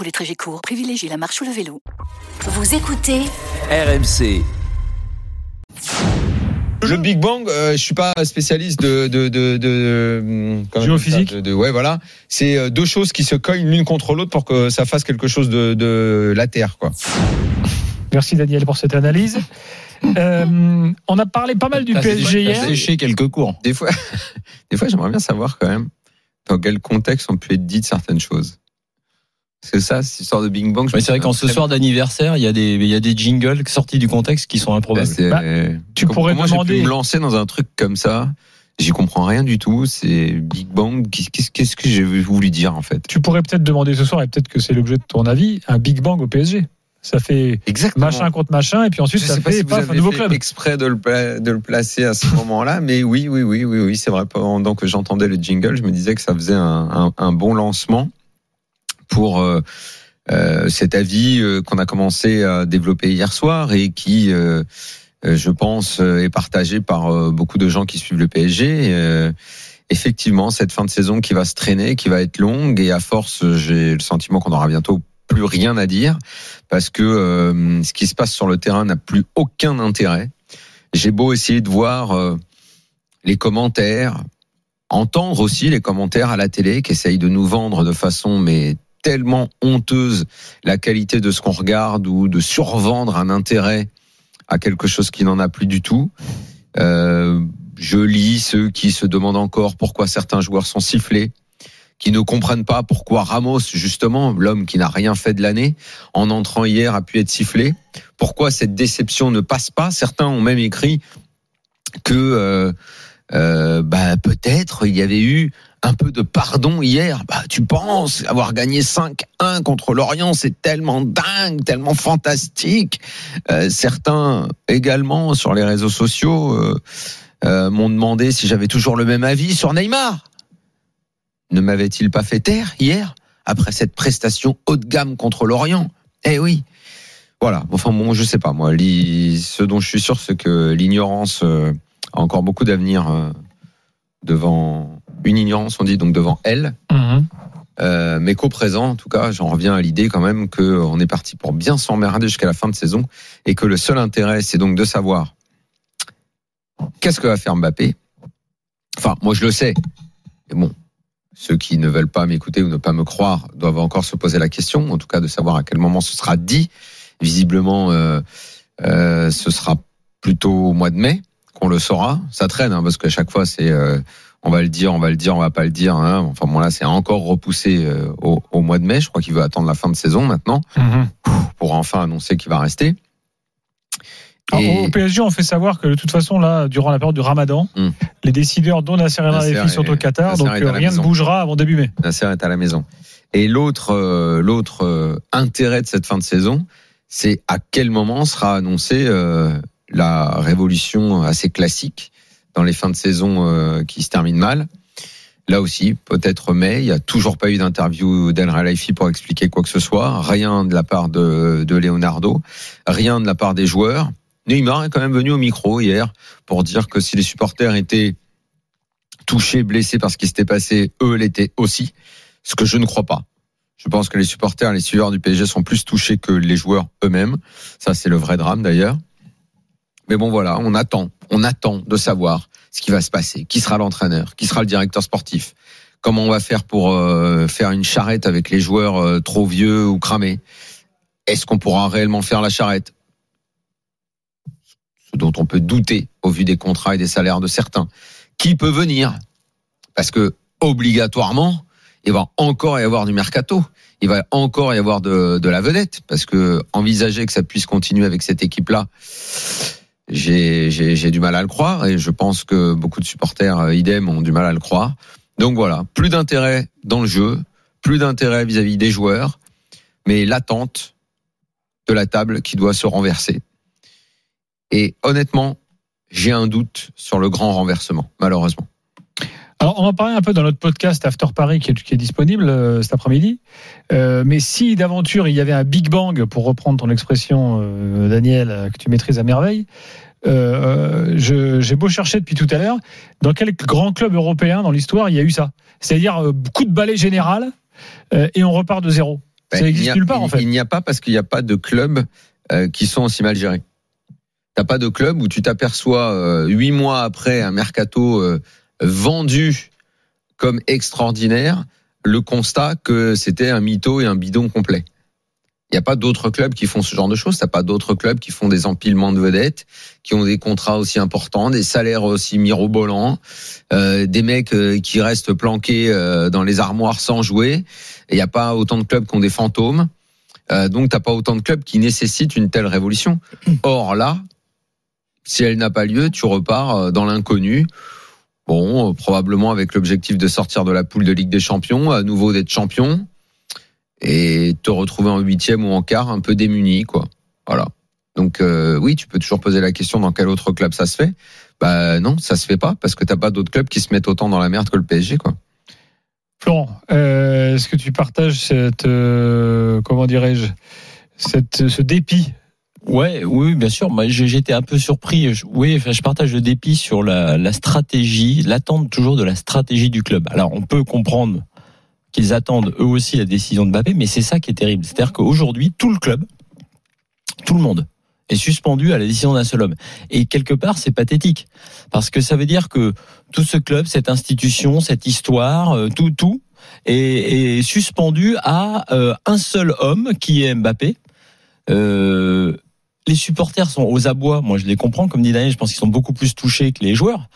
Pour les trajets courts, privilégiez la marche ou le vélo. Vous écoutez RMC. Le Big Bang, euh, je suis pas spécialiste de de de, de comment on dit ça Géophysique de, de- ouais voilà, c'est euh, deux choses qui se cognent l'une contre l'autre pour que ça fasse quelque chose de de la Terre quoi. Merci Daniel pour cette analyse. Euh, on a parlé pas mal du Ah, PSG des- hier. Sécher quelques cours. Des fois, des fois j'aimerais bien savoir quand même dans quel contexte ont pu être dites certaines choses. Que ça, cette histoire de Big Bang. je Mais c'est vrai qu'en ce soir d'anniversaire, il y a des, il y a des jingles sortis du contexte qui sont Bah, improbables. c'est- Bah, tu comment- pourrais comment j'ai demander- pu me lancer dans un truc comme ça? J'y comprends rien du tout. C'est Big Bang. Qu'est-ce qu'est-ce que j'ai voulu dire en fait? Tu pourrais peut-être demander ce soir, et peut-être que c'est l'objet de ton avis, un Big Bang au PSG. Ça fait Exactement. machin contre machin, et puis ensuite Je ça sais pas fait si vous paf, un nouveau fait club. exprès de le, pla- de le placer à ce moment-là, mais oui, oui, oui, oui, oui, c'est vrai. Pendant que j'entendais le jingle, je me disais que ça faisait un, un- un bon lancement pour euh, euh, cet avis euh, qu'on a commencé à développer hier soir et qui, je pense, est partagé par beaucoup de gens qui suivent le PSG. Effectivement, cette fin de saison qui va se traîner, qui va être longue, et à force, j'ai le sentiment qu'on aura bientôt plus rien à dire parce que euh, ce qui se passe sur le terrain n'a plus aucun intérêt. J'ai beau essayer de voir les commentaires, entendre aussi les commentaires à la télé qui essayent de nous vendre de façon mais tellement honteuse la qualité de ce qu'on regarde ou de survendre un intérêt à quelque chose qui n'en a plus du tout. Euh, je lis ceux qui se demandent encore pourquoi certains joueurs sont sifflés, qui ne comprennent pas pourquoi Ramos, justement, l'homme qui n'a rien fait de l'année, en entrant hier a pu être sifflé. Pourquoi cette déception ne passe pas? Certains ont même écrit que euh, euh, bah, peut-être il y avait eu un peu de pardon hier. Bah, tu penses avoir gagné 5-1 contre l'Orient, c'est tellement dingue, tellement fantastique. Euh, certains également sur les réseaux sociaux euh, euh, m'ont demandé si j'avais toujours le même avis sur Neymar. Ne m'avait-il pas fait taire hier après cette prestation haut de gamme contre l'Orient? Eh oui. Voilà. Enfin bon, je sais pas moi. Ce dont je suis sûr, c'est que l'ignorance euh, a encore beaucoup d'avenir euh, devant une ignorance, on dit donc devant elle. Mhm. Euh, mais qu'au présent, en tout cas, j'en reviens à l'idée quand même qu'on est parti pour bien s'emmerder jusqu'à la fin de saison et que le seul intérêt, c'est donc de savoir qu'est-ce que va faire Mbappé. Enfin, moi je le sais. Mais bon, ceux qui ne veulent pas m'écouter ou ne pas me croire doivent encore se poser la question, en tout cas de savoir à quel moment ce sera dit. Visiblement, euh, euh, ce sera plutôt au mois de mai qu'on le saura. Ça traîne, hein, parce qu'à chaque fois, c'est euh, on va le dire, on va le dire, on va pas le dire. Hein. Enfin bon, là, c'est encore repoussé euh, au, au mois de mai. Je crois qu'il veut attendre la fin de saison maintenant Mhm. pour enfin annoncer qu'il va rester. Et- Au PSG, on fait savoir que de toute façon, là, durant la période du Ramadan, Hmm. les décideurs, dont Nasser El Khelaifi, sont au Qatar, donc euh, rien ne bougera avant début mai. Nasser est à la maison. Et l'autre, euh, l'autre euh, intérêt de cette fin de saison, c'est à quel moment sera annoncée la révolution assez classique dans les fins de saison euh, qui se terminent mal. Là aussi, peut-être mai, il n'y a toujours pas eu d'interview d'El Khelaïfi pour expliquer quoi que ce soit, rien de la part de, de Leonardo, rien de la part des joueurs. Neymar est quand même venu au micro hier pour dire que si les supporters étaient touchés, blessés par ce qui s'était passé, eux l'étaient aussi ce que je ne crois pas. Je pense que les supporters, les suiveurs du PSG sont plus touchés que les joueurs eux-mêmes. Ça, c'est le vrai drame d'ailleurs. Mais bon, voilà, on attend, on attend de savoir ce qui va se passer, qui sera l'entraîneur, qui sera le directeur sportif, comment on va faire pour euh, faire une charrette avec les joueurs euh, trop vieux ou cramés. Est-ce qu'on pourra réellement faire la charrette? Ce dont on peut douter au vu des contrats et des salaires de certains. Qui peut venir? Parce que obligatoirement, il va encore y avoir du mercato. Il va encore y avoir de, la vedette. Parce que envisager que ça puisse continuer avec cette équipe-là, j'ai du mal à le croire. Et je pense que beaucoup de supporters, euh, idem, ont du mal à le croire. Donc voilà, plus d'intérêt dans le jeu, plus d'intérêt vis-à-vis des joueurs, mais l'attente de la table qui doit se renverser. Et honnêtement, j'ai un doute sur le grand renversement, malheureusement. Alors, on en parlait un peu dans notre podcast After Paris qui est, qui est disponible euh, cet après-midi. Euh, mais si d'aventure il y avait un Big Bang, pour reprendre ton expression, euh, Daniel, que tu maîtrises à merveille, j'ai beau chercher depuis tout à l'heure, dans quel grand club européen dans l'histoire il y a eu ça? C'est-à-dire coup de balai général et on repart de zéro. Ça Ben, il existe n'y a- nulle part en fait. Il n'y a pas parce qu'il n'y a pas de clubs qui sont aussi mal gérés. T'as pas de club où tu t'aperçois huit mois après un mercato vendu comme extraordinaire le constat que c'était un mytho et un bidon complet. Il n'y a pas d'autres clubs qui font ce genre de choses. T'as pas d'autres clubs qui font des empilements de vedettes, qui ont des contrats aussi importants, des salaires aussi mirobolants, euh, des mecs euh, qui restent planqués euh, dans les armoires sans jouer. Il n'y a pas autant de clubs qui ont des fantômes. Euh, donc, t'as pas autant de clubs qui nécessitent une telle révolution. Or, là, si elle n'a pas lieu, tu repars euh, dans l'inconnu. Bon, euh, probablement avec l'objectif de sortir de la poule de Ligue des Champions, à nouveau d'être champion, et te retrouver en huitième ou en quart un peu démuni, quoi. Voilà. Donc, euh, oui, tu peux toujours poser la question dans quel autre club ça se fait. Bah non, ça se fait pas parce que t'as pas d'autres clubs qui se mettent autant dans la merde que le PSG, quoi. Florent, euh, est-ce que tu partages cette comment dirais-je cette ce dépit Ouais, oui, bien sûr. Moi, j'étais un peu surpris. Oui, je partage le dépit sur la, stratégie, l'attente toujours de la stratégie du club. Alors, on peut comprendre qu'ils attendent eux aussi la décision de Mbappé, mais c'est ça qui est terrible. C'est-à-dire qu'aujourd'hui, tout le club, tout le monde est suspendu à la décision d'un seul homme. Et quelque part, c'est pathétique. Parce que ça veut dire que tout ce club, cette institution, cette histoire, euh, tout, tout, est, est suspendu à euh, un seul homme qui est Mbappé. Euh, les supporters sont aux abois. Moi, je les comprends. Comme dit Daniel, je pense qu'ils sont beaucoup plus touchés que les joueurs.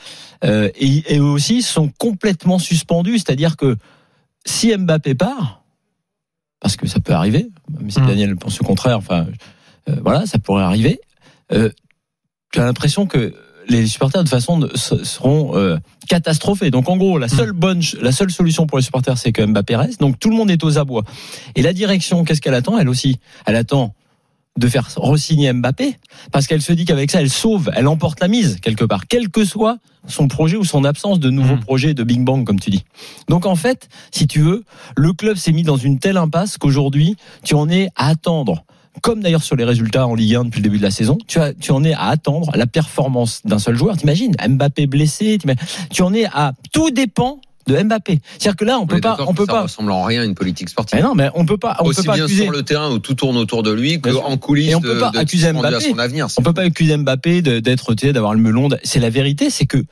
Euh, et, et eux aussi sont complètement suspendus. C'est-à-dire que si Mbappé part, parce que ça peut arriver, même si Mm. Daniel pense le contraire, enfin, euh, voilà, ça pourrait arriver. Euh, tu as l'impression que les supporters de toute façon seront euh, catastrophés. Donc en gros, la seule bonne, la seule solution pour les supporters, c'est que Mbappé reste. Donc tout le monde est aux abois. Et la direction, qu'est-ce qu'elle attend? Elle aussi, elle attend de faire re-signer Mbappé parce qu'elle se dit qu'avec ça, elle sauve, elle emporte la mise quelque part, quel que soit son projet ou son absence de nouveaux Mhm. projets de Big Bang, comme tu dis. Donc en fait, si tu veux, le club s'est mis dans une telle impasse qu'aujourd'hui, tu en es à attendre. Comme d'ailleurs sur les résultats en Ligue 1 depuis le début de la saison, tu, as, tu en es à attendre la performance d'un seul joueur. T'imagines Mbappé blessé, tu en es à tout dépend de Mbappé. C'est-à-dire que là, on peut pas, on peut ça pas. ressemble en rien à une politique sportive. Mais non, mais on peut pas, on Aussi peut pas bien accuser. sur le terrain où tout tourne autour de lui que Bien sûr. en coulisses Et on peut pas de accuser à Mbappé. son avenir. On peut pas accuser Mbappé d'être, d'avoir le melon. C'est la vérité, c'est que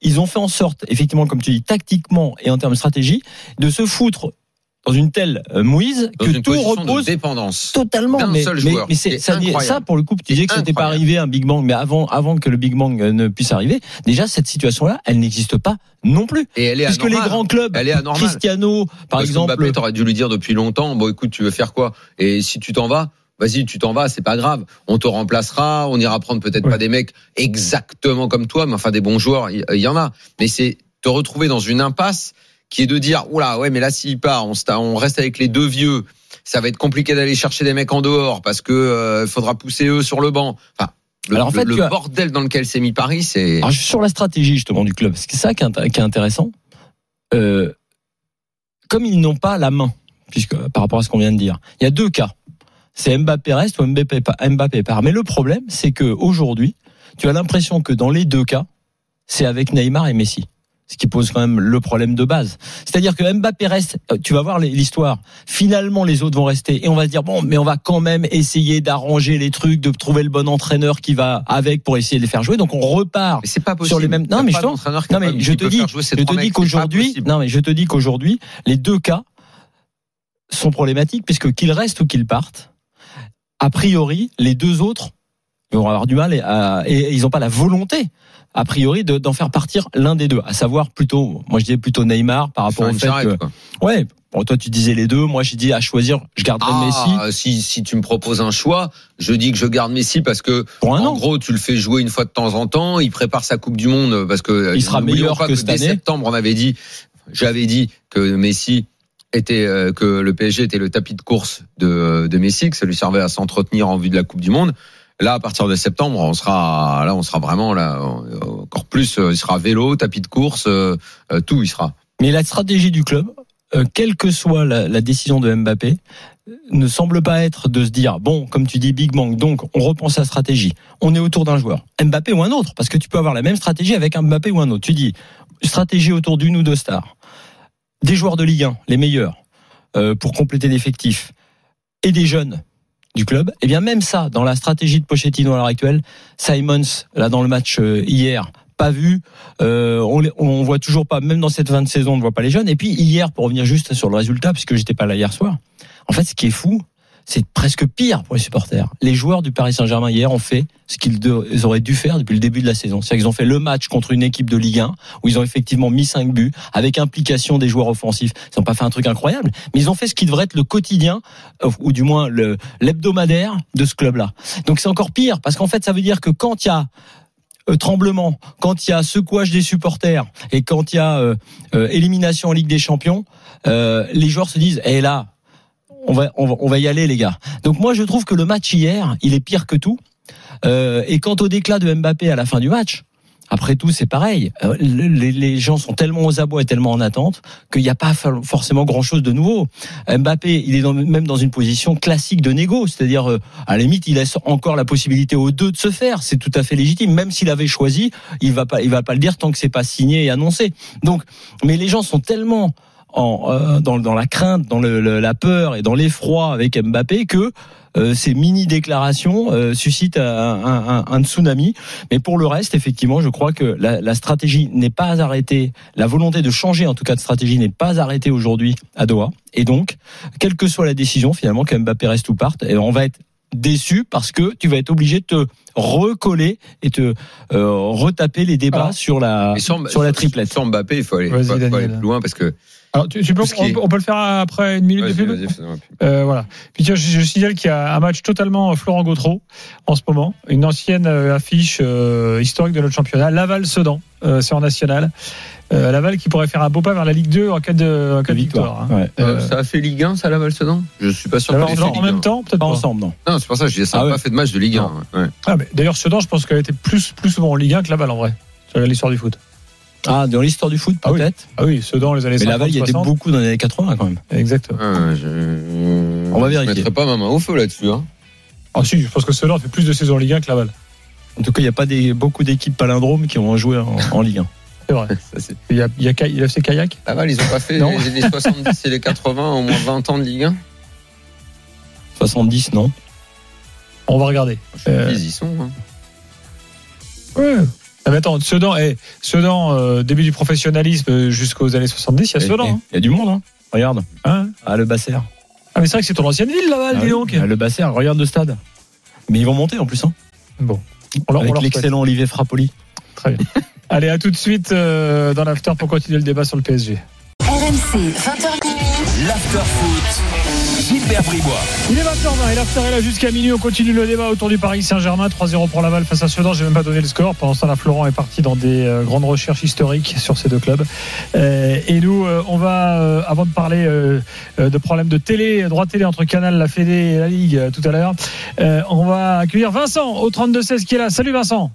ils ont fait en sorte, effectivement, comme tu dis, tactiquement et en termes de stratégie, de se foutre dans une telle euh, mouise Dans que une tout repose de dépendance. totalement. Mais, seul mais- joueur. mais c'est ça, pour le coup, tu disais que c'était pas arrivé un Big Bang, mais avant, avant que le Big Bang euh, ne puisse arriver, déjà cette situation-là, elle n'existe pas non plus, Et elle est puisque les grands clubs, Elle est anormale. Cristiano, par Parce exemple, Mbappé, t'aurais dû lui dire depuis longtemps, bon écoute, tu veux faire quoi? Et si tu t'en vas, vas-y, tu t'en vas, c'est pas grave. On te remplacera, on ira prendre peut-être Ouais. pas des mecs exactement comme toi, mais enfin des bons joueurs, il il y, en a. Mais c'est te retrouver dans une impasse qui est de dire, oula, ouais, mais là s'il part, on, reste avec les deux vieux. Ça va être compliqué d'aller chercher des mecs en dehors parce que euh, faudra pousser eux sur le banc. Enfin, le, Alors, en fait, le- le tu as- bordel dans lequel s'est mis Paris, c'est sur la stratégie justement du club, c'est ça qui est, qui est intéressant. Euh, comme ils n'ont pas la main, puisque par rapport à ce qu'on vient de dire, il y a deux cas. C'est Mbappé reste ou Mbappé, Mbappé part. Mais le problème, c'est que aujourd'hui, tu as l'impression que dans les deux cas, c'est avec Neymar et Messi. Ce qui pose quand même le problème de base. C'est-à-dire que Mbappé reste, euh, tu vas voir l'histoire. Finalement, les autres vont rester et on va se dire bon, mais on va quand même essayer d'arranger les trucs, de trouver le bon entraîneur qui va avec pour essayer de les faire jouer. Donc on repart mais pas possible. sur les mêmes- non, mais je non, mais je te dis- je te dis qu'aujourd'hui, non mais je te dis qu'aujourd'hui, les deux cas sont problématiques puisque qu'ils restent ou qu'ils partent, a priori, les deux autres vont avoir du mal et, à- et ils n'ont pas la volonté, a priori, de- d'en faire partir l'un des deux, à savoir plutôt, moi je disais plutôt Neymar par rapport au fait charrette, que, quoi. ouais, bon, toi tu disais les deux, moi j'ai dit à choisir, je garderai Messi Ah, si, si tu me proposes un choix, je dis que je garde Messi parce que pour un en an. gros, tu le fais jouer une fois de temps en temps. Il prépare sa Coupe du Monde parce que Il sera meilleur pas que cette dès année. septembre, on avait dit, j'avais dit que Messi était euh, que le PSG était le tapis de course de, de Messi, que ça lui servait à s'entretenir en vue de la Coupe du Monde. Là, à partir de septembre, on sera là, on sera vraiment là encore plus. euh, Il sera vélo, tapis de course, euh, euh, tout, il sera. Mais la stratégie du club, quelle que soit la, décision de Mbappé, ne semble pas être de se dire bon, comme tu dis, Big Bang, donc on repense la stratégie. On est autour d'un joueur, Mbappé ou un autre, parce que tu peux avoir la même stratégie avec un Mbappé ou un autre. Tu dis stratégie autour d'une ou deux stars, des joueurs de Ligue 1, les meilleurs, pour compléter l'effectif, et des jeunes du club. Et bien même ça, dans la stratégie de Pochettino à l'heure actuelle, Simons là dans le match euh, hier pas vu. Euh, on, on voit toujours pas, même dans cette fin de saison, on ne voit pas les jeunes. Et puis hier, pour revenir juste sur le résultat, puisque j'étais pas là hier soir, en fait, ce qui est fou, c'est presque pire pour les supporters. Les joueurs du Paris Saint-Germain hier ont fait ce qu'ils auraient dû faire depuis le début de la saison. C'est-à-dire qu'ils ont fait le match contre une équipe de Ligue 1 où ils ont effectivement mis 5 buts avec implication des joueurs offensifs. Ils n'ont pas fait un truc incroyable, mais ils ont fait ce qui devrait être le quotidien euh, ou du moins l'hebdomadaire de ce club-là. Donc c'est encore pire parce qu'en fait ça veut dire que quand il y a euh, tremblement, quand il y a secouage des supporters et quand il y a euh, élimination en Ligue des Champions, les joueurs se disent "Eh là, on va, on va on va y aller les gars." Donc moi je trouve que le match hier, il est pire que tout. Euh, et quant au déclat de Mbappé à la fin du match, après tout, c'est pareil. Euh, Les, gens sont tellement aux abois et tellement en attente qu'il n'y a pas for- forcément grand-chose de nouveau. Mbappé, il est même dans une position classique de négo, c'est-à-dire euh, à la limite, il laisse encore la possibilité aux deux de se faire. C'est tout à fait légitime. Même s'il avait choisi, il va pas, il va pas le dire tant que c'est pas signé et annoncé. Donc, mais les gens sont tellement en, euh, dans, dans la crainte, dans le, le- la peur et dans l'effroi avec Mbappé que euh, ces mini déclarations euh, suscitent un, un- un- un tsunami. Mais pour le reste, effectivement, je crois que la, la stratégie n'est pas arrêtée, la volonté de changer en tout cas de stratégie n'est pas arrêtée aujourd'hui à Doha. Et donc, quelle que soit la décision finalement que Mbappé reste ou parte, eh ben, on va être déçu parce que tu vas être obligé de te recoller et te euh, retaper les débats sur la Et sur, la triplette. Sur Mbappé, il faut aller, faut- faut aller plus loin parce que. Alors, tu, tu peux, Tout ce qui est- on, on peut le faire après une minute de pub. Euh, voilà. Puis tiens, je, je signale qu'il y a un match totalement Florent Gautreau en ce moment, une ancienne euh, affiche euh, historique de notre championnat, Laval-Sedan, euh, c'est en national. Euh, Laval qui pourrait faire un beau pas vers la Ligue 2 en cas de, en cas de victoire. hein. Ouais. Euh, Euh, ça a fait Ligue 1, ça, Laval Sedan Je suis pas sûr Laval Sedan en Ligue même 1. temps, peut-être Pas pas. ensemble, non. Non, c'est pour ça que je dis ça Ah n'a ouais. pas fait de match de Ligue 1. ouais. Ah, mais D'ailleurs, Sedan, je pense qu'elle a été plus, plus souvent en Ligue 1 que Laval en vrai. sur l'histoire du foot. Ah, dans l'histoire du foot, Ah oui. peut-être. Ah oui, Sedan, les années Mais 50, Laval, il y a 60. beaucoup dans les années 80 quand même. Exactement. Ah, je... On va Je vérifier. mettrai pas ma main au feu là-dessus. Hein. Ah si, je pense que Sedan fait plus de saisons en Ligue 1 que Laval. En tout cas, il n'y a pas des, beaucoup d'équipes palindromes qui ont joué en, en Ligue 1. C'est vrai. Ça, Il y a, il y a, il a fait kayak Laval, ils ont pas fait les, les 70 et les 80 au moins 20 ans de Ligue 1 70, non On va regarder. Euh, Ils y sont. Hein. Ouais. Ah, mais attends, Sedan, eh, Sedan euh, début du professionnalisme euh, jusqu'aux années 70, il y a Il Sedan. hein. y a du monde, hein Regarde. Hein Ah, le Basser. ah, mais c'est vrai que c'est ton ancienne ville, Laval, Ah dis donc. Ah, le Basser, regarde le stade. Mais ils vont monter en plus, hein Bon. On leur, Avec l'excellent Olivier Frappoli. Très bien. Allez, à tout de suite euh, dans l'after pour continuer le débat sur le PSG. RMC, 20h30. L'after-foot. Gilbert Bribois. Il est 20h20 et l'after est là jusqu'à minuit. On continue le débat autour du Paris Saint-Germain. 3-0 pour Laval face à Sedan. J'ai même pas donné le score. Pendant ce temps, là, Florent est parti dans des euh, grandes recherches historiques sur ces deux clubs. Euh, et nous, euh, on va, avant de parler de problèmes de télé, droit télé entre Canal, la Fédé et la Ligue tout à l'heure, on va accueillir Vincent au 32-16 qui est là. Salut Vincent.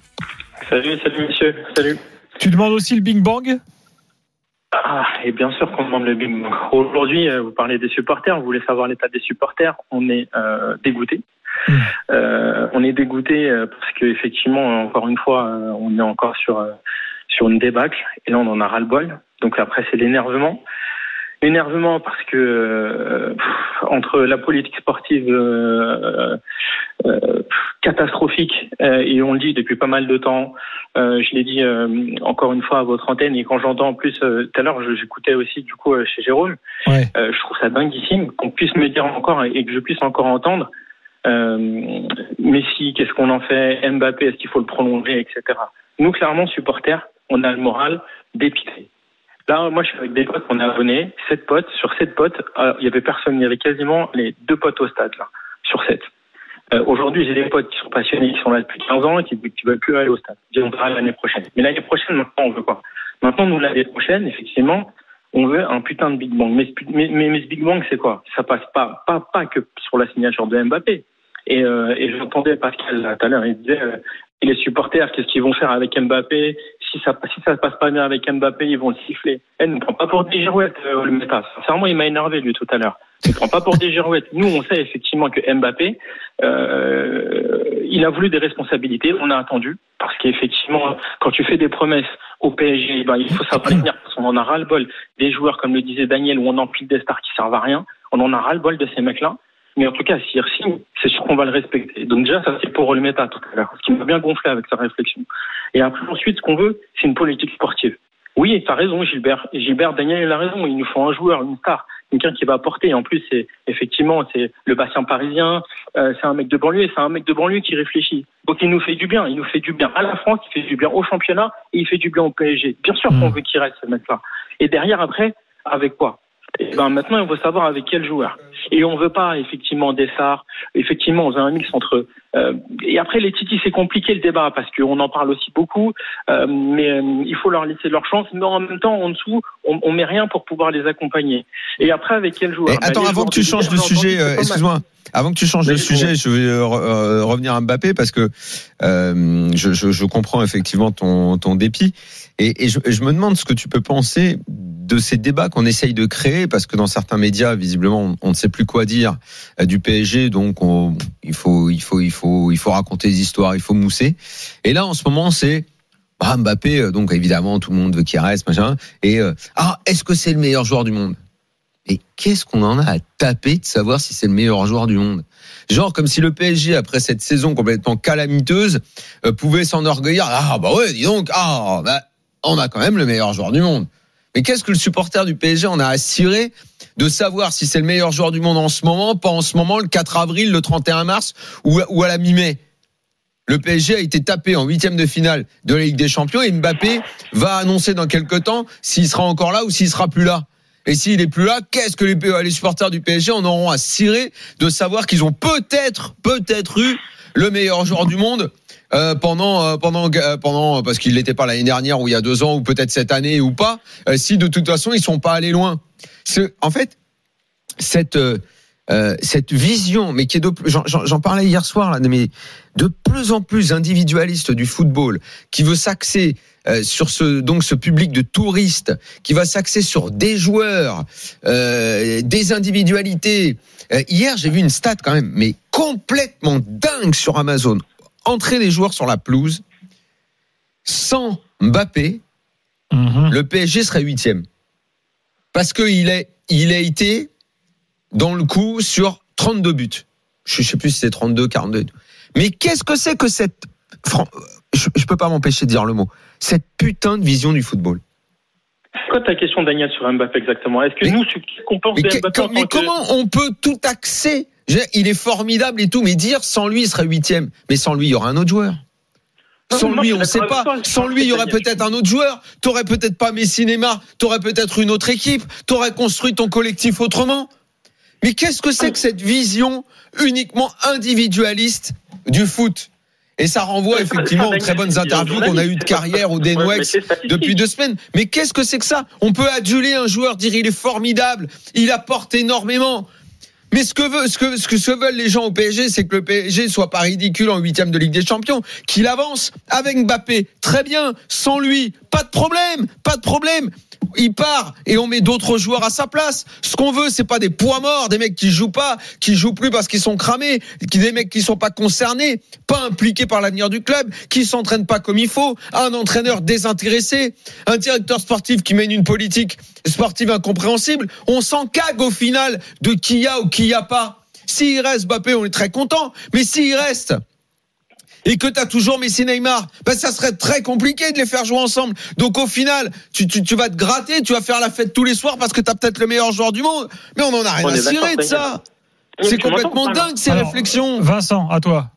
Salut, salut monsieur, salut. Tu demandes aussi le Bing Bang? Ah, et bien sûr qu'on demande le Big Bang. Aujourd'hui, euh, vous parlez des supporters, vous voulez savoir l'état des supporters, on est euh, dégoûté. Mm. Euh, on est dégoûté euh, parce que effectivement, encore une fois, euh, on est encore sur sur une débâcle et là on en a ras le bol. Donc après c'est l'énervement. L'énervement parce que euh, pff, entre la politique sportive euh, euh, catastrophique euh, et on le dit depuis pas mal de temps, euh, je l'ai dit euh, encore une fois à votre antenne et quand j'entends en plus tout à l'heure, j'écoutais aussi du coup chez Jérôme, Ouais. euh, je trouve ça dinguissime qu'on puisse me dire encore et que je puisse encore entendre euh, Messi, qu'est-ce qu'on en fait, Mbappé, est-ce qu'il faut le prolonger, etc. Nous, clairement, supporters, on a le moral dépité. Là, moi, je suis avec des potes, on est abonnés, sept potes. Sur sept potes, alors, il y avait personne, il y avait quasiment les deux potes au stade, là, sur sept. Euh, Aujourd'hui, j'ai des potes qui sont passionnés, qui sont là depuis 15 ans et qui ne veulent plus aller au stade. Ils on verra l'année prochaine. Mais l'année prochaine, maintenant, on veut quoi? Maintenant, nous, l'année prochaine, effectivement, On veut un putain de Big Bang. Mais, mais, mais, ce Big Bang, c'est quoi? Ça passe pas, pas, pas que sur la signature de Mbappé. Et, euh, et j'entendais Pascal tout à l'heure, il disait euh, et les supporters, qu'est-ce qu'ils vont faire avec Mbappé? Si ça si ça se passe pas bien avec Mbappé, ils vont le siffler. Elle ne prend pas pour des girouettes, euh, le méta. Sincèrement, il m'a énervé lui tout à l'heure. Il ne prend pas pour des girouettes. Nous, on sait effectivement que Mbappé, euh, il a voulu des responsabilités. On a attendu parce qu'effectivement, quand tu fais des promesses au PSG, ben, il faut savoir tenir parce qu'on en a ras le bol des joueurs, comme le disait Daniel, où on empile des stars qui servent à rien. On en a ras le bol de ces mecs-là. Mais en tout cas, s'il signe, c'est sûr qu'on va le respecter. Donc déjà, ça c'est pour le méta tout à l'heure, ce qui m'a bien gonflé avec sa réflexion. Et après, ensuite, ce qu'on veut, c'est une politique sportive. Oui, tu as raison, Gilbert. Gilbert, Daniel, il a raison. Il nous faut un joueur, une star, quelqu'un qui va apporter. En plus, c'est effectivement, c'est le bassin parisien. Euh, c'est un mec de banlieue, et c'est un mec de banlieue qui réfléchit. Donc il nous fait du bien. Il nous fait du bien à la France, il fait du bien au championnat et il fait du bien au PSG. Bien sûr qu'on veut qu'il reste ce mec-là. Et derrière, après, avec quoi? Et ben maintenant, il faut savoir avec quel joueur. Et on veut pas effectivement des stars. Effectivement, on veut un mix entre. Euh, et après, les Titi, c'est compliqué le débat parce qu'on en parle aussi beaucoup. Euh, mais euh, il faut leur laisser leur chance. Mais en même temps, en dessous, on, on met rien pour pouvoir les accompagner. Et après, avec quel joueur? Et Ben, attends, avant que tu changes de sujet, euh, excuse-moi. Avant que tu changes de sujet, je vais re- revenir à Mbappé parce que euh, je, je, je comprends effectivement ton, ton dépit et, et je, je me demande ce que tu peux penser de ces débats qu'on essaye de créer parce que dans certains médias, visiblement, on, on ne sait plus quoi dire euh, du PSG, donc on, il faut, il faut, il faut, il faut raconter des histoires, il faut mousser. Et là, en ce moment, c'est ah, Mbappé, euh, donc évidemment, tout le monde veut qu'il reste, machin. Et euh, ah, est-ce que c'est le meilleur joueur du monde? Et qu'est-ce qu'on en a à taper de savoir si c'est le meilleur joueur du monde? Genre comme si le PSG, après cette saison complètement calamiteuse, euh, pouvait s'enorgueillir. Ah bah ouais, dis donc, ah bah, on a quand même le meilleur joueur du monde. Mais qu'est-ce que le supporter du PSG en a à cirer de savoir si c'est le meilleur joueur du monde en ce moment, pas en ce moment, le 4 avril, le 31 mars ou, à la mi-mai? Le PSG a été tapé en huitième de finale de la Ligue des Champions et Mbappé va annoncer dans quelques temps s'il sera encore là ou s'il sera plus là. Et s'il est plus là, qu'est-ce que les, les supporters du PSG en auront à cirer de savoir qu'ils ont peut-être, peut-être eu le meilleur joueur du monde euh, pendant, euh, pendant, euh, pendant, parce qu'il n'était pas l'année dernière ou il y a deux ans ou peut-être cette année ou pas. euh, si de toute façon ils sont pas allés loin. En fait, cette euh, euh, cette vision, mais qui est j'en- parlais hier soir là, mais de plus en plus individualiste du football, qui veut s'axer euh, sur ce donc ce public de touristes, qui va s'axer sur des joueurs, euh, des individualités. Euh, hier, j'ai vu une stat quand même, mais complètement dingue sur Amazon. Entrer les joueurs sur la pelouse sans Mbappé, Mhm. le PSG serait huitième. Parce qu'il est, il a été dans le coup sur 32 buts. Je sais plus si c'est 32, 42. Mais qu'est-ce que c'est que cette, fran- je, je peux pas m'empêcher de dire le mot, cette putain de vision du football. Quoi ta question, Daniel, sur Mbappé exactement? Est-ce que Mais- nous, ce qu'on pense Mais, de que- Mbappé en mais que- comment on peut tout axer Il est formidable et tout, mais dire sans lui, il serait huitième. Mais sans lui, il y aura un autre joueur. Sans lui, on suis sait pas. toi. Sans lui, il y aurait peut-être un autre joueur. T'aurais peut-être pas Messi, Neymar. T'aurais peut-être une autre équipe. T'aurais construit ton collectif autrement. Mais qu'est-ce que c'est que cette vision uniquement individualiste du foot? Et ça renvoie effectivement aux très bonnes interviews qu'on a eues de carrière au Denwex depuis deux semaines. Mais qu'est-ce que c'est que ça? On peut aduler un joueur, dire il est formidable, il apporte énormément. Mais ce que, veut, ce, que, ce que ce veulent les gens au PSG, c'est que le PSG soit pas ridicule en huitième de Ligue des Champions, qu'il avance avec Mbappé. Très bien, sans lui, pas de problème, pas de problème. Il part et on met d'autres joueurs à sa place. Ce qu'on veut, c'est pas des poids morts, des mecs qui jouent pas, qui jouent plus parce qu'ils sont cramés, des mecs qui sont pas concernés, pas impliqués par l'avenir du club, qui s'entraînent pas comme il faut, un entraîneur désintéressé, un directeur sportif qui mène une politique sportive incompréhensible. On s'en cague au final de qui y a ou qui y a pas. S'il reste Mbappé, on est très content, mais s'il reste et que tu as toujours Messi Neymar, ben ça serait très compliqué de les faire jouer ensemble. Donc au final, tu, tu, tu vas te gratter, tu vas faire la fête tous les soirs parce que tu as peut-être le meilleur joueur du monde, mais on en a rien On à cirer de ça. C'est complètement dingue ces Alors, réflexions. Vincent, à toi.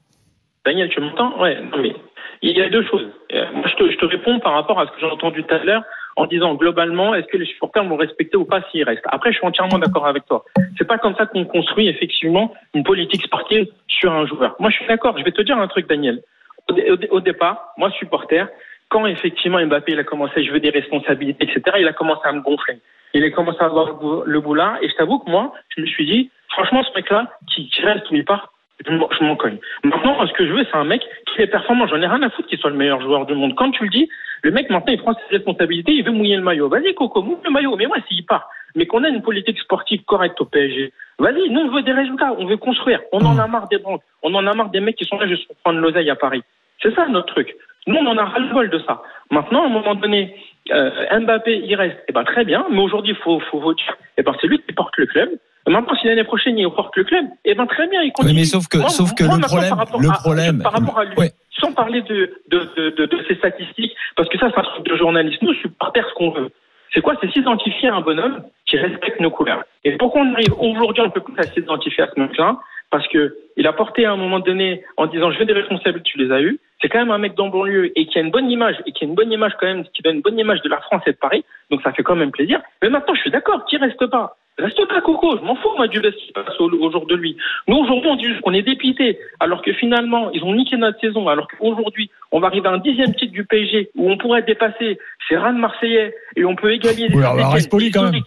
Daniel, tu m'entends? Ouais, non, mais il y a deux choses. Euh, Moi, je te, je te réponds par rapport à ce que j'ai entendu tout à l'heure en disant globalement, est-ce que les supporters vont respecter ou pas s'ils restent? Après, je suis entièrement d'accord avec toi. C'est pas comme ça qu'on construit effectivement une politique sportive sur un joueur. Moi, je suis d'accord. Je vais te dire un truc, Daniel. Au, dé- au dé- au départ, moi, supporter, quand effectivement Mbappé il a commencé, je veux des responsabilités, etc., il a commencé à me gonfler. il a commencé à avoir le bou- le boulard. Et je t'avoue que moi, je me suis dit, franchement, ce mec-là, qui reste ou il part, je m'en cogne. Maintenant, ce que je veux, c'est un mec qui est performant. J'en ai rien à foutre qu'il soit le meilleur joueur du monde. Quand tu le dis, le mec, maintenant, il prend ses responsabilités, il veut mouiller le maillot. Vas-y, Coco, mouille le maillot. Mais moi, s'il part, mais qu'on a une politique sportive correcte au PSG, vas-y, nous, on veut des résultats, on veut construire. On en a marre des banques. On en a marre des mecs qui sont là juste pour prendre l'oseille à Paris. C'est ça, notre truc. Nous, on en a ras-le-bol de ça. Maintenant, à un moment donné, euh, Mbappé, il reste. Eh ben, très bien. Mais aujourd'hui, il faut, faut voter. Eh ben, c'est lui qui porte le club. Maintenant, si l'année prochaine, il porte le club, eh ben, très bien, il continue. Oui, mais sauf que, Moi, sauf que moi, le problème, par rapport le à- problème, par rapport à lui, Ouais. sans parler de, de, de, de, de ses statistiques, parce que ça, c'est un truc de journaliste. Nous, supporters, ce qu'on veut. C'est quoi? C'est s'identifier à un bonhomme qui respecte nos couleurs. Et pourquoi on arrive aujourd'hui, on peut plus à s'identifier à ce mec-là Parce que il a porté à un moment donné en disant je veux des responsabilités, tu les as eues. C'est quand même un mec dans banlieue et qui a une bonne image et qui a une bonne image quand même, qui donne une bonne image de la France et de Paris. Donc ça fait quand même plaisir. Mais maintenant, je suis d'accord, qui reste pas Reste pas Coco, je m'en fous moi du ce qui se passe au, au jour de lui. Nous aujourd'hui on dit juste qu'on est dépité, alors que finalement ils ont niqué notre saison, alors qu'aujourd'hui on va arriver à un dixième titre du PSG où on pourrait dépasser ces rats de Marseillais et on peut égaler Oui, alors, reste poli, quand même.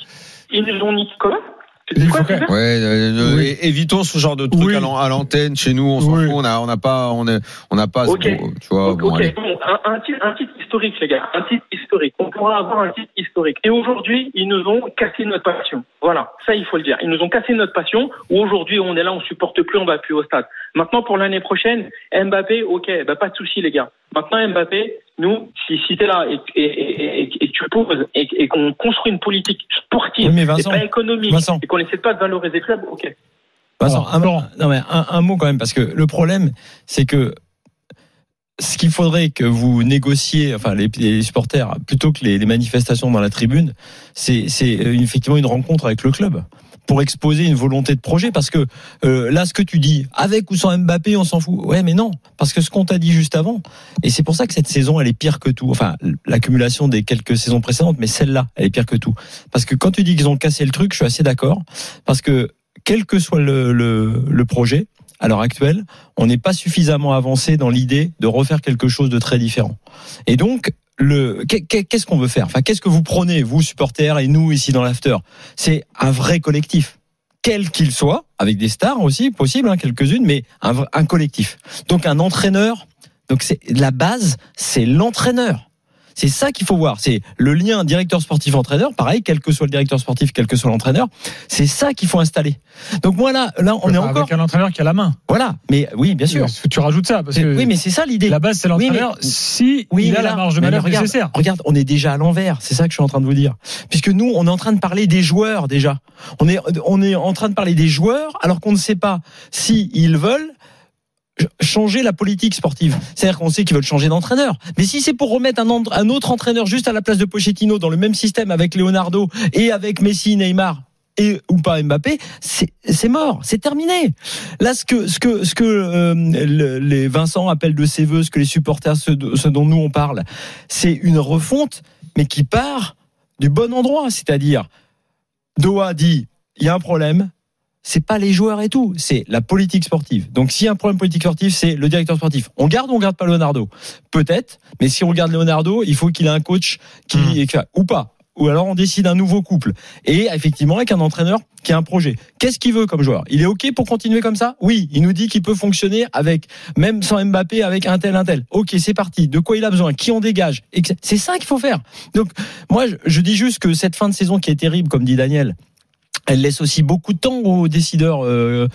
Ils nous ont niqué comment Quoi, Ouais, euh, euh, Oui. évitons ce genre de truc Oui. à l'an- à l'antenne. Chez nous, on s'en Oui. fout. On a, on n'a pas, on est, on n'a pas, ce Ok. gros- tu vois. Bon, bon, un, un titre, un titre historique, les gars, un titre historique. On pourra avoir un titre historique. Et aujourd'hui, ils nous ont cassé notre passion. Voilà, ça il faut le dire. Ils nous ont cassé notre passion. Où aujourd'hui, on est là, on supporte plus, on va plus au stade. Maintenant, pour l'année prochaine, Mbappé, ok, bah pas de souci, les gars. Maintenant, Mbappé, nous, si, si t'es là et, et, et, et, et tu poses et, et qu'on construit une politique sportive Oui, mais et pas économique Vincent. et qu'on essaie pas de valoriser le club, ok. Vincent, Alors, un, non, mais un, un mot quand même, parce que le problème, c'est que ce qu'il faudrait que vous négociez, enfin les, les supporters, plutôt que les, les manifestations dans la tribune, c'est c'est, euh, effectivement une rencontre avec le club pour exposer une volonté de projet. Parce que euh, là, ce que tu dis, avec ou sans Mbappé, on s'en fout. Ouais, mais non, parce que ce qu'on t'a dit juste avant, et c'est pour ça que cette saison, elle est pire que tout. Enfin, l'accumulation des quelques saisons précédentes, mais celle-là, elle est pire que tout. Parce que quand tu dis qu'ils ont cassé le truc, je suis assez d'accord. Parce que quel que soit le, le, le projet, à l'heure actuelle, on n'est pas suffisamment avancé dans l'idée de refaire quelque chose de très différent. Et donc, le qu'est- qu'est- qu'est-ce qu'on veut faire? Enfin, qu'est-ce que vous prenez, vous supporters et nous ici dans l'after? C'est un vrai collectif, quel qu'il soit, avec des stars aussi possible, hein, quelques-unes, mais un, un collectif. Donc un entraîneur. Donc c'est la base, c'est l'entraîneur. C'est ça qu'il faut voir. C'est le lien directeur sportif-entraîneur. Pareil, quel que soit le directeur sportif, quel que soit l'entraîneur. C'est ça qu'il faut installer. Donc moi là, là, on est Avec encore. un entraîneur qui a la main. Voilà. Mais oui, bien sûr. Tu rajoutes ça parce C'est- que Oui, mais c'est ça l'idée. la base c'est l'entraîneur. Oui, mais- si Oui, il a là- la marge de manœuvre regarde, nécessaire. Regarde, on est déjà à l'envers. C'est ça que je suis en train de vous dire. Puisque nous, on est en train de parler des joueurs déjà. On est, on est en train de parler des joueurs alors qu'on ne sait pas si ils veulent changer la politique sportive. C'est-à-dire qu'on sait qu'ils veulent changer d'entraîneur. Mais si c'est pour remettre un, autre entraîneur juste à la place de Pochettino dans le même système avec Leonardo et avec Messi, Neymar et ou pas Mbappé, c'est mort, c'est terminé. Là, ce que ce que ce que euh, le- les Vincent appellent de ses voeux, ce que les supporters, ce, ce dont nous on parle, c'est une refonte, mais qui part du bon endroit, c'est-à-dire Doha dit il y a un problème. C'est pas les joueurs et tout, c'est la politique sportive. Donc s'il y a un problème politique sportif, c'est le directeur sportif. On garde ou on garde pas Leonardo? Peut-être, mais si on garde Leonardo, il faut qu'il ait un coach qui ou pas. Ou alors on décide un nouveau couple. Et effectivement, avec un entraîneur qui a un projet. Qu'est-ce qu'il veut comme joueur? Il est OK pour continuer comme ça? Oui, il nous dit qu'il peut fonctionner avec, même sans Mbappé, avec un tel, un tel. OK, c'est parti. De quoi il a besoin? Qui on dégage? C'est ça qu'il faut faire. Donc, moi, je dis juste que cette fin de saison qui est terrible, comme dit Daniel, elle laisse aussi beaucoup de temps aux décideurs euh,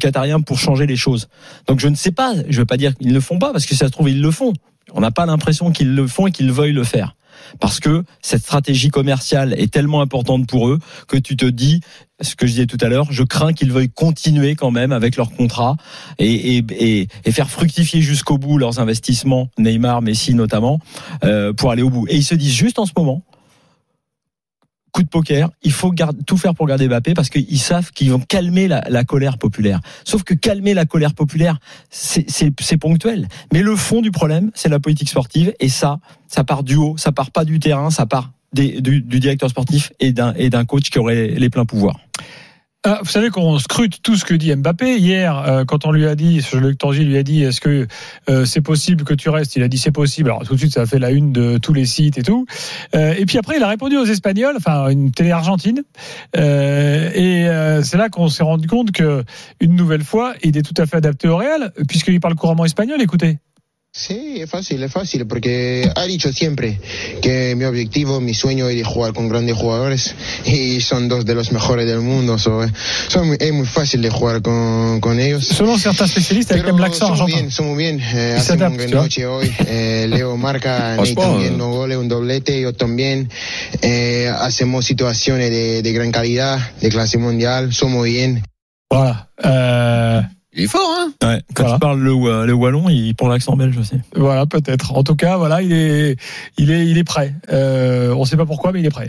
qatariens pour changer les choses. Donc je ne sais pas, je ne veux pas dire qu'ils ne le font pas, parce que si ça se trouve, ils le font. On n'a pas l'impression qu'ils le font et qu'ils veuillent le faire. Parce que cette stratégie commerciale est tellement importante pour eux que tu te dis, ce que je disais tout à l'heure, je crains qu'ils veuillent continuer quand même avec leur contrat et, et, et, et faire fructifier jusqu'au bout leurs investissements, Neymar, Messi notamment, euh, pour aller au bout. Et ils se disent juste en ce moment, coup de poker, il faut tout faire pour garder Mbappé parce qu'ils savent qu'ils vont calmer la, la colère populaire. Sauf que calmer la colère populaire, c'est- ponctuel. Mais le fond du problème, c'est la politique sportive et ça, ça part du haut, ça part pas du terrain, ça part du, du directeur sportif et d'un coach qui aurait les pleins pouvoirs. Ah, vous savez qu'on scrute tout ce que dit Mbappé. Hier, euh, quand on lui a dit, Luc Tangy lui a dit, est-ce que euh, c'est possible que tu restes? Il a dit c'est possible. Alors tout de suite, ça a fait la une de tous les sites et tout. Euh, et puis après, il a répondu aux Espagnols, enfin une télé argentine. Euh, et euh, c'est là qu'on s'est rendu compte que une nouvelle fois, il est tout à fait adapté au Real, puisqu'il parle couramment espagnol. Écoutez. Sí, es fácil, es fácil, porque ha dicho siempre que mi objetivo, mi sueño es de jugar con grandes jugadores y son dos de los mejores del mundo. So, son, es muy fácil de jugar con, con ellos. Selon certains spécialistes, avec l'accent somos argentin. bien, somos bien. Eh, adapta, una noche hoy. Eh, Leo marca, Ney también dos goles, un doblete, yo también. Eh, hacemos situaciones de, de gran calidad, de clase mundial. Somos bien. Voilà. Euh, Il est fort, hein Ouais, quand Voilà. tu parles le, wa- le wallon, il prend l'accent belge aussi. voilà, peut-être. En tout cas, voilà, il est, il est, il est prêt. Euh, on ne sait pas pourquoi, mais il est prêt.